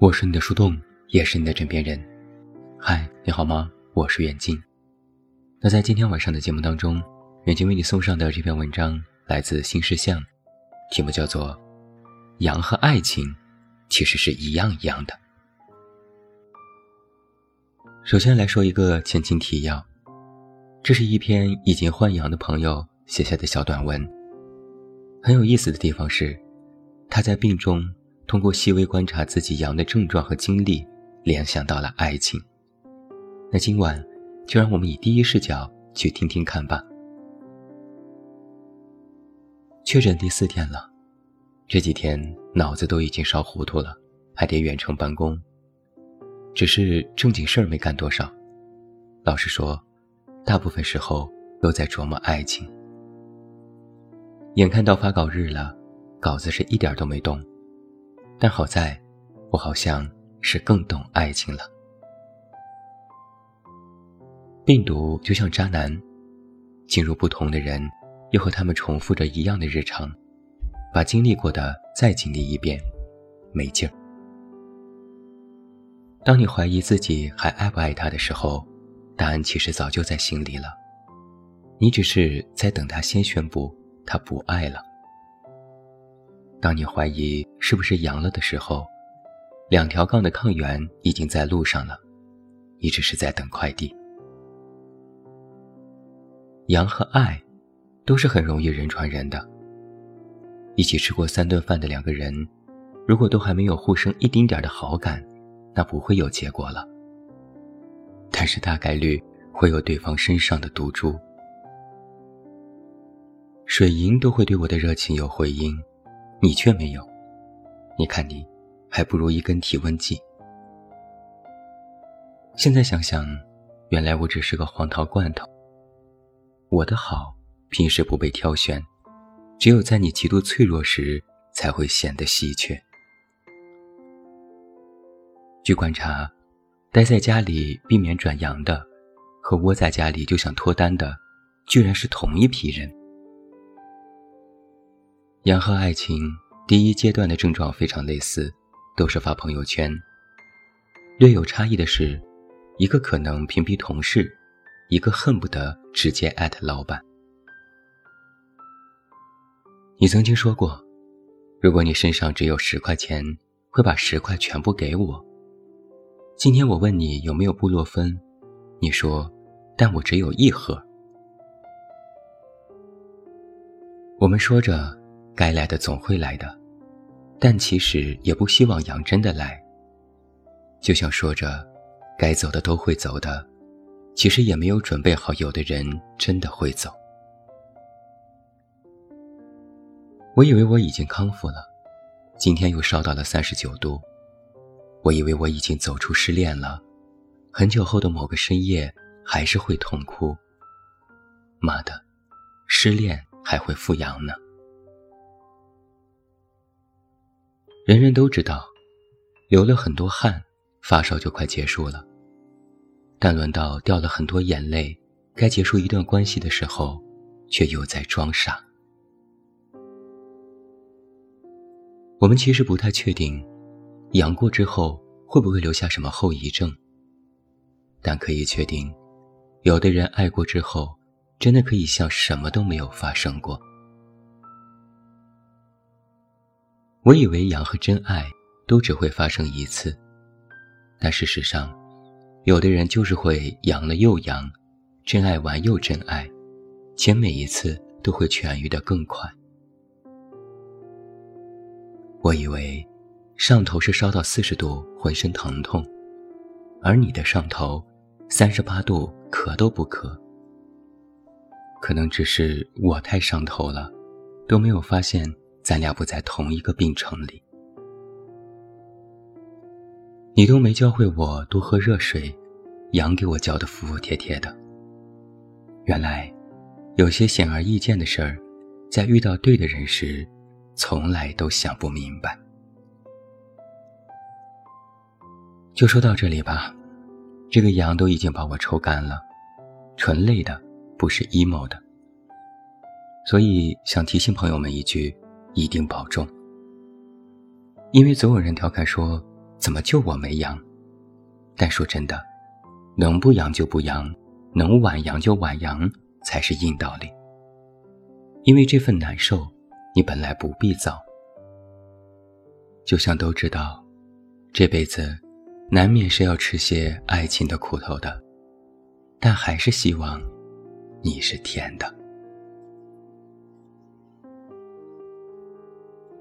我是你的树洞，也是你的枕边人。嗨，你好吗？我是远近。那在今天晚上的节目当中，远近为你送上的这篇文章来自新事项，题目叫做《羊和爱情其实是一样一样的》。首先来说一个前情提要，这是一篇已经换羊的朋友写下的小短文。很有意思的地方是，他在病中。通过细微观察自己羊的症状和经历，联想到了爱情。那今晚，就让我们以第一视角去听听看吧。确诊第四天了，这几天脑子都已经烧糊涂了，还得远程办公。只是正经事儿没干多少。老实说，大部分时候都在琢磨爱情。眼看到发稿日了，稿子是一点都没动。但好在，我好像是更懂爱情了。病毒就像渣男，进入不同的人，又和他们重复着一样的日常，把经历过的再经历一遍，没劲儿。当你怀疑自己还爱不爱他的时候，答案其实早就在心里了，你只是在等他先宣布他不爱了。当你怀疑是不是阳了的时候，两条杠的抗原已经在路上了，你只是在等快递。阳和爱，都是很容易人传人的。一起吃过三顿饭的两个人，如果都还没有互生一丁点的好感，那不会有结果了。但是大概率会有对方身上的毒株。水银都会对我的热情有回音。你却没有，你看你，还不如一根体温计。现在想想，原来我只是个黄桃罐头。我的好，平时不被挑选，只有在你极度脆弱时，才会显得稀缺。据观察，待在家里避免转阳的，和窝在家里就想脱单的，居然是同一批人。阳和爱情第一阶段的症状非常类似，都是发朋友圈。略有差异的是，一个可能屏蔽同事，一个恨不得直接艾特老板。你曾经说过，如果你身上只有十块钱，会把十块全部给我。今天我问你有没有布洛芬，你说，但我只有一盒。我们说着。该来的总会来的，但其实也不希望杨真的来。就像说着，该走的都会走的，其实也没有准备好，有的人真的会走。我以为我已经康复了，今天又烧到了三十九度。我以为我已经走出失恋了，很久后的某个深夜还是会痛哭。妈的，失恋还会复阳呢。人人都知道，流了很多汗，发烧就快结束了。但轮到掉了很多眼泪，该结束一段关系的时候，却又在装傻。我们其实不太确定，阳过之后会不会留下什么后遗症。但可以确定，有的人爱过之后，真的可以像什么都没有发生过。我以为阳和真爱都只会发生一次，但事实上，有的人就是会阳了又阳，真爱完又真爱，且每一次都会痊愈的更快。我以为上头是烧到四十度浑身疼痛，而你的上头三十八度咳都不咳。可能只是我太上头了，都没有发现。咱俩不在同一个病程里，你都没教会我多喝热水，羊给我教的服服帖帖的。原来，有些显而易见的事儿，在遇到对的人时，从来都想不明白。就说到这里吧，这个羊都已经把我抽干了，纯累的，不是 emo 的。所以想提醒朋友们一句。一定保重，因为总有人调侃说，怎么就我没阳？但说真的，能不阳就不阳，能晚阳就晚阳，才是硬道理。因为这份难受，你本来不必遭。就像都知道，这辈子难免是要吃些爱情的苦头的，但还是希望你是甜的。